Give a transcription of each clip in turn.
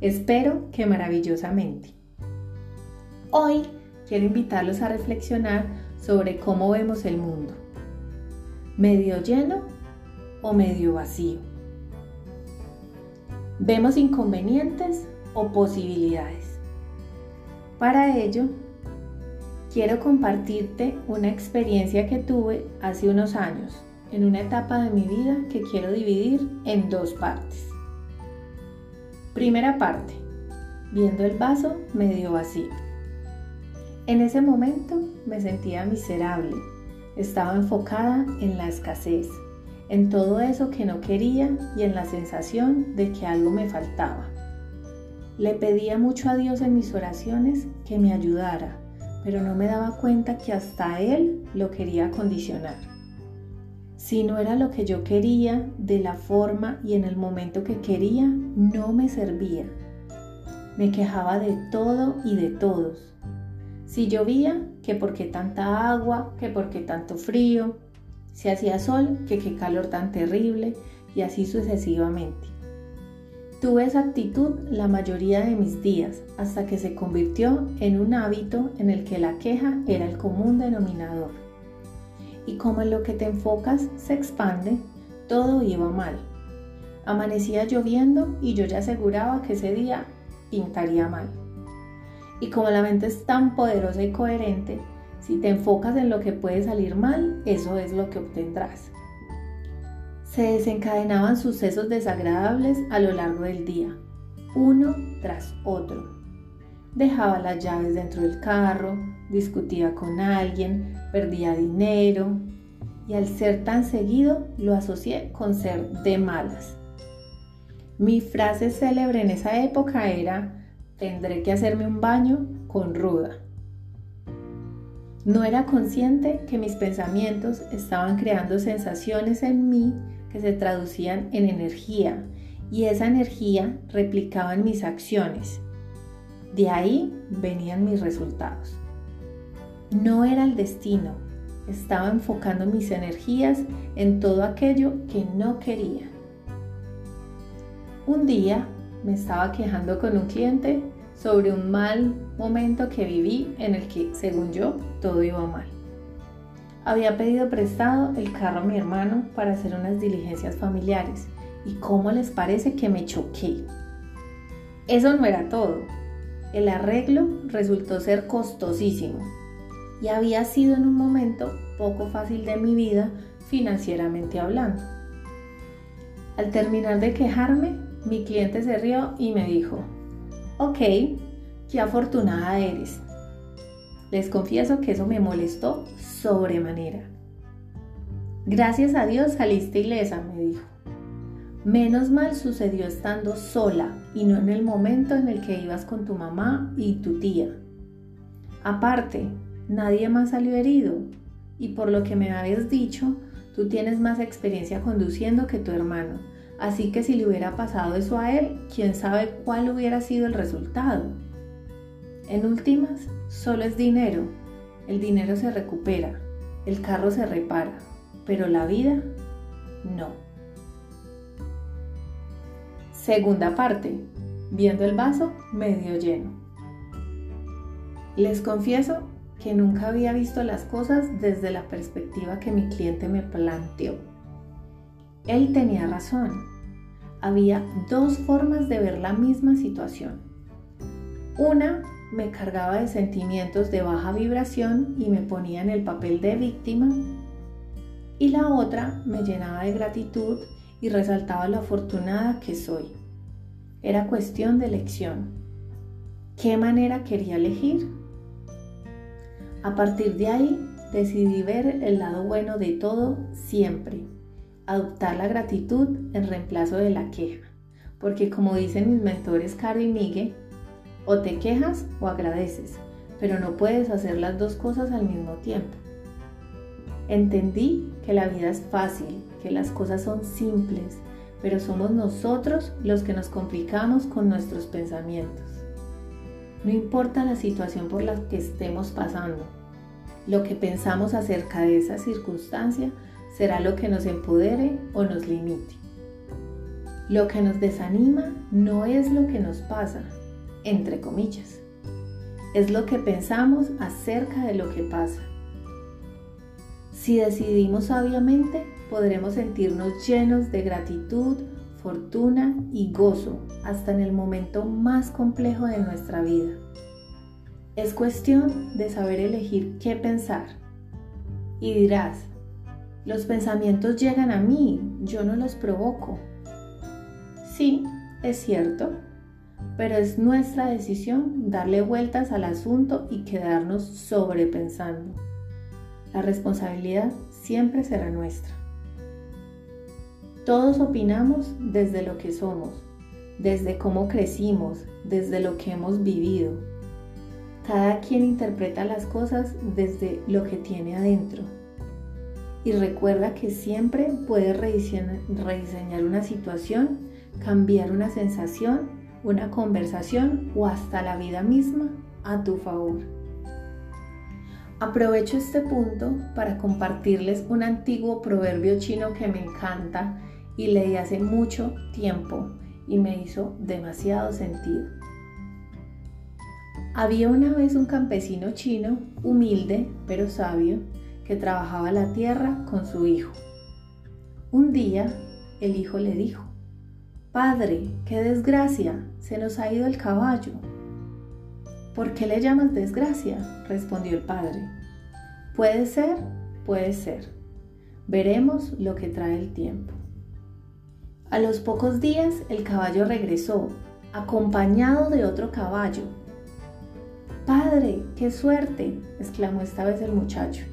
Espero que maravillosamente. Hoy quiero invitarlos a reflexionar sobre cómo vemos el mundo. ¿Medio lleno o medio vacío? ¿Vemos inconvenientes o posibilidades? Para ello, quiero compartirte una experiencia que tuve hace unos años en una etapa de mi vida que quiero dividir en dos partes. Primera parte. Viendo el vaso medio vacío. En ese momento me sentía miserable. Estaba enfocada en la escasez, en todo eso que no quería y en la sensación de que algo me faltaba. Le pedía mucho a Dios en mis oraciones que me ayudara, pero no me daba cuenta que hasta Él lo quería condicionar. Si no era lo que yo quería, de la forma y en el momento que quería, no me servía. Me quejaba de todo y de todos. Si llovía, que por qué tanta agua, que por qué tanto frío. Si hacía sol, que qué calor tan terrible, y así sucesivamente. Tuve esa actitud la mayoría de mis días, hasta que se convirtió en un hábito en el que la queja era el común denominador y como en lo que te enfocas se expande, todo iba mal. Amanecía lloviendo y yo ya aseguraba que ese día pintaría mal. Y como la mente es tan poderosa y coherente, si te enfocas en lo que puede salir mal, eso es lo que obtendrás. Se desencadenaban sucesos desagradables a lo largo del día, uno tras otro dejaba las llaves dentro del carro, discutía con alguien, perdía dinero y al ser tan seguido lo asocié con ser de malas. Mi frase célebre en esa época era, tendré que hacerme un baño con ruda. No era consciente que mis pensamientos estaban creando sensaciones en mí que se traducían en energía y esa energía replicaba en mis acciones de ahí venían mis resultados. No era el destino, estaba enfocando mis energías en todo aquello que no quería. Un día me estaba quejando con un cliente sobre un mal momento que viví en el que, según yo, todo iba mal. Había pedido prestado el carro a mi hermano para hacer unas diligencias familiares y cómo les parece que me choqué. Eso no era todo. El arreglo resultó ser costosísimo y había sido en un momento poco fácil de mi vida financieramente hablando. Al terminar de quejarme, mi cliente se rió y me dijo, ok, qué afortunada eres. Les confieso que eso me molestó sobremanera. Gracias a Dios saliste ilesa, me dijo. Menos mal sucedió estando sola y no en el momento en el que ibas con tu mamá y tu tía. Aparte, nadie más salió herido y por lo que me habías dicho, tú tienes más experiencia conduciendo que tu hermano. Así que si le hubiera pasado eso a él, quién sabe cuál hubiera sido el resultado. En últimas, solo es dinero. El dinero se recupera, el carro se repara, pero la vida no. Segunda parte, viendo el vaso medio lleno. Les confieso que nunca había visto las cosas desde la perspectiva que mi cliente me planteó. Él tenía razón. Había dos formas de ver la misma situación. Una me cargaba de sentimientos de baja vibración y me ponía en el papel de víctima. Y la otra me llenaba de gratitud y resaltaba lo afortunada que soy. Era cuestión de elección. ¿Qué manera quería elegir? A partir de ahí decidí ver el lado bueno de todo siempre, adoptar la gratitud en reemplazo de la queja, porque como dicen mis mentores Caro y Miguel, o te quejas o agradeces, pero no puedes hacer las dos cosas al mismo tiempo. Entendí que la vida es fácil, que las cosas son simples, pero somos nosotros los que nos complicamos con nuestros pensamientos. No importa la situación por la que estemos pasando, lo que pensamos acerca de esa circunstancia será lo que nos empodere o nos limite. Lo que nos desanima no es lo que nos pasa, entre comillas. Es lo que pensamos acerca de lo que pasa. Si decidimos sabiamente, podremos sentirnos llenos de gratitud, fortuna y gozo hasta en el momento más complejo de nuestra vida. Es cuestión de saber elegir qué pensar. Y dirás, los pensamientos llegan a mí, yo no los provoco. Sí, es cierto, pero es nuestra decisión darle vueltas al asunto y quedarnos sobrepensando. La responsabilidad siempre será nuestra. Todos opinamos desde lo que somos, desde cómo crecimos, desde lo que hemos vivido. Cada quien interpreta las cosas desde lo que tiene adentro. Y recuerda que siempre puedes rediseñar una situación, cambiar una sensación una conversación o hasta la vida misma a tu favor. Aprovecho este punto para compartirles un antiguo proverbio chino que me encanta y leí hace mucho tiempo y me hizo demasiado sentido. Había una vez un campesino chino, humilde pero sabio, que trabajaba la tierra con su hijo. Un día el hijo le dijo, Padre, qué desgracia, se nos ha ido el caballo. ¿Por qué le llamas desgracia? respondió el padre. Puede ser, puede ser. Veremos lo que trae el tiempo. A los pocos días el caballo regresó, acompañado de otro caballo. Padre, qué suerte, exclamó esta vez el muchacho.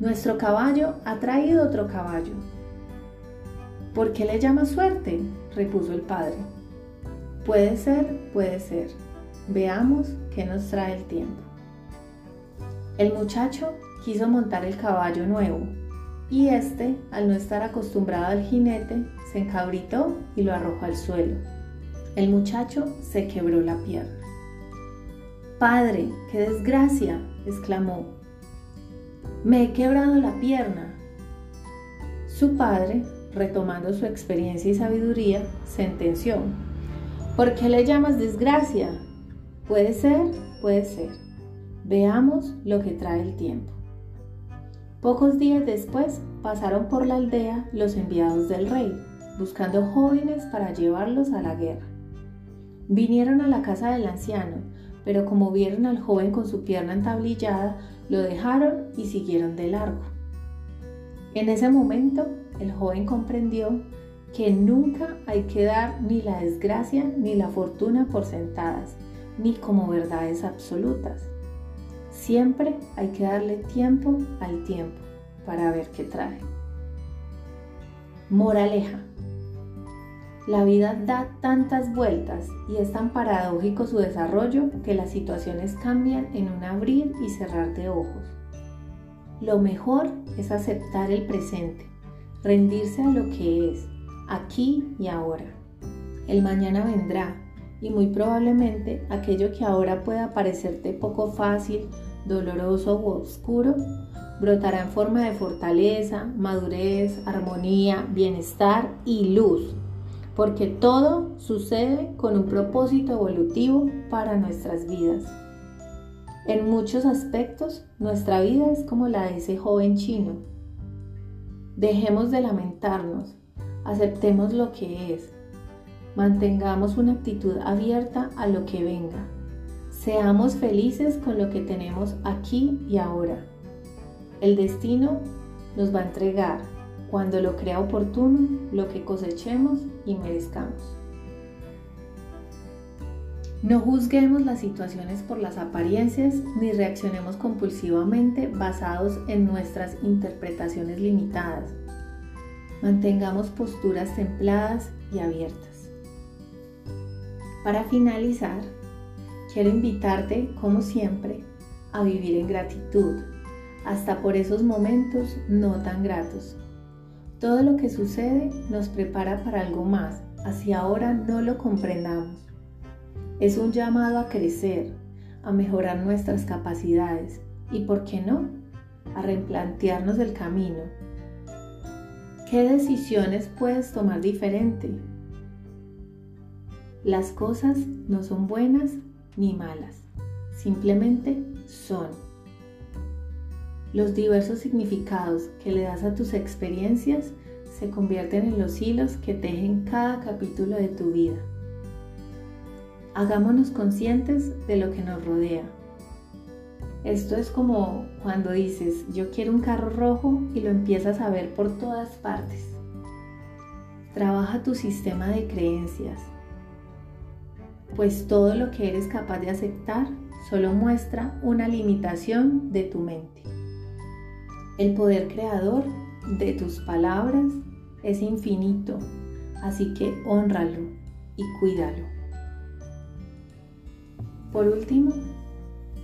Nuestro caballo ha traído otro caballo. ¿Por qué le llama suerte? repuso el padre. Puede ser, puede ser. Veamos qué nos trae el tiempo. El muchacho quiso montar el caballo nuevo y este, al no estar acostumbrado al jinete, se encabritó y lo arrojó al suelo. El muchacho se quebró la pierna. Padre, qué desgracia, exclamó. Me he quebrado la pierna. Su padre retomando su experiencia y sabiduría, sentenció, ¿por qué le llamas desgracia? Puede ser, puede ser. Veamos lo que trae el tiempo. Pocos días después pasaron por la aldea los enviados del rey, buscando jóvenes para llevarlos a la guerra. Vinieron a la casa del anciano, pero como vieron al joven con su pierna entablillada, lo dejaron y siguieron de largo. En ese momento el joven comprendió que nunca hay que dar ni la desgracia ni la fortuna por sentadas, ni como verdades absolutas. Siempre hay que darle tiempo al tiempo para ver qué trae. Moraleja. La vida da tantas vueltas y es tan paradójico su desarrollo que las situaciones cambian en un abrir y cerrar de ojos. Lo mejor es aceptar el presente rendirse a lo que es, aquí y ahora. El mañana vendrá y muy probablemente aquello que ahora pueda parecerte poco fácil, doloroso u oscuro, brotará en forma de fortaleza, madurez, armonía, bienestar y luz, porque todo sucede con un propósito evolutivo para nuestras vidas. En muchos aspectos, nuestra vida es como la de ese joven chino Dejemos de lamentarnos, aceptemos lo que es, mantengamos una actitud abierta a lo que venga, Seamos felices con lo que tenemos aquí y ahora. El destino nos va a entregar, cuando lo crea oportuno, lo que cosechemos y merezcamos. No juzguemos las situaciones por las apariencias ni reaccionemos compulsivamente basados en nuestras interpretaciones limitadas. Mantengamos posturas templadas y abiertas. Para finalizar, quiero invitarte, como siempre, a vivir en gratitud, hasta por esos momentos no tan gratos. Todo lo que sucede nos prepara para algo más, así ahora no lo comprendamos. Es un llamado a crecer, a mejorar nuestras capacidades y, ¿por qué no?, a replantearnos el camino. ¿Qué decisiones puedes tomar diferente? Las cosas no son buenas ni malas, simplemente son. Los diversos significados que le das a tus experiencias se convierten en los hilos que tejen cada capítulo de tu vida. Hagámonos conscientes de lo que nos rodea. Esto es como cuando dices, yo quiero un carro rojo y lo empiezas a ver por todas partes. Trabaja tu sistema de creencias, pues todo lo que eres capaz de aceptar solo muestra una limitación de tu mente. El poder creador de tus palabras es infinito, así que honralo y cuídalo. Por último,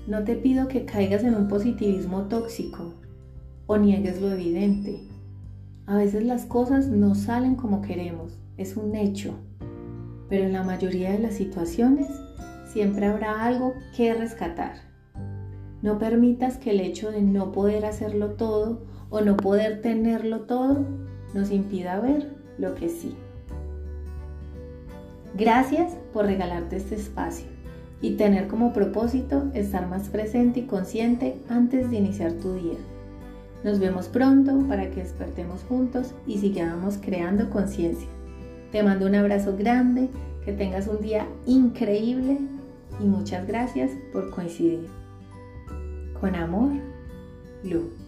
no te pido que caigas en un positivismo tóxico o niegues lo evidente. A veces las cosas no salen como queremos, es un hecho pero en la mayoría de las situaciones siempre habrá algo que rescatar. No permitas que el hecho de no poder hacerlo todo o no poder tenerlo todo nos impida ver lo que sí. Gracias por regalarte este espacio y tener como propósito estar más presente y consciente antes de iniciar tu día. Nos vemos pronto para que despertemos juntos y sigamos creando conciencia. Te mando un abrazo grande, que tengas un día increíble y muchas gracias por coincidir. Con amor, Lu.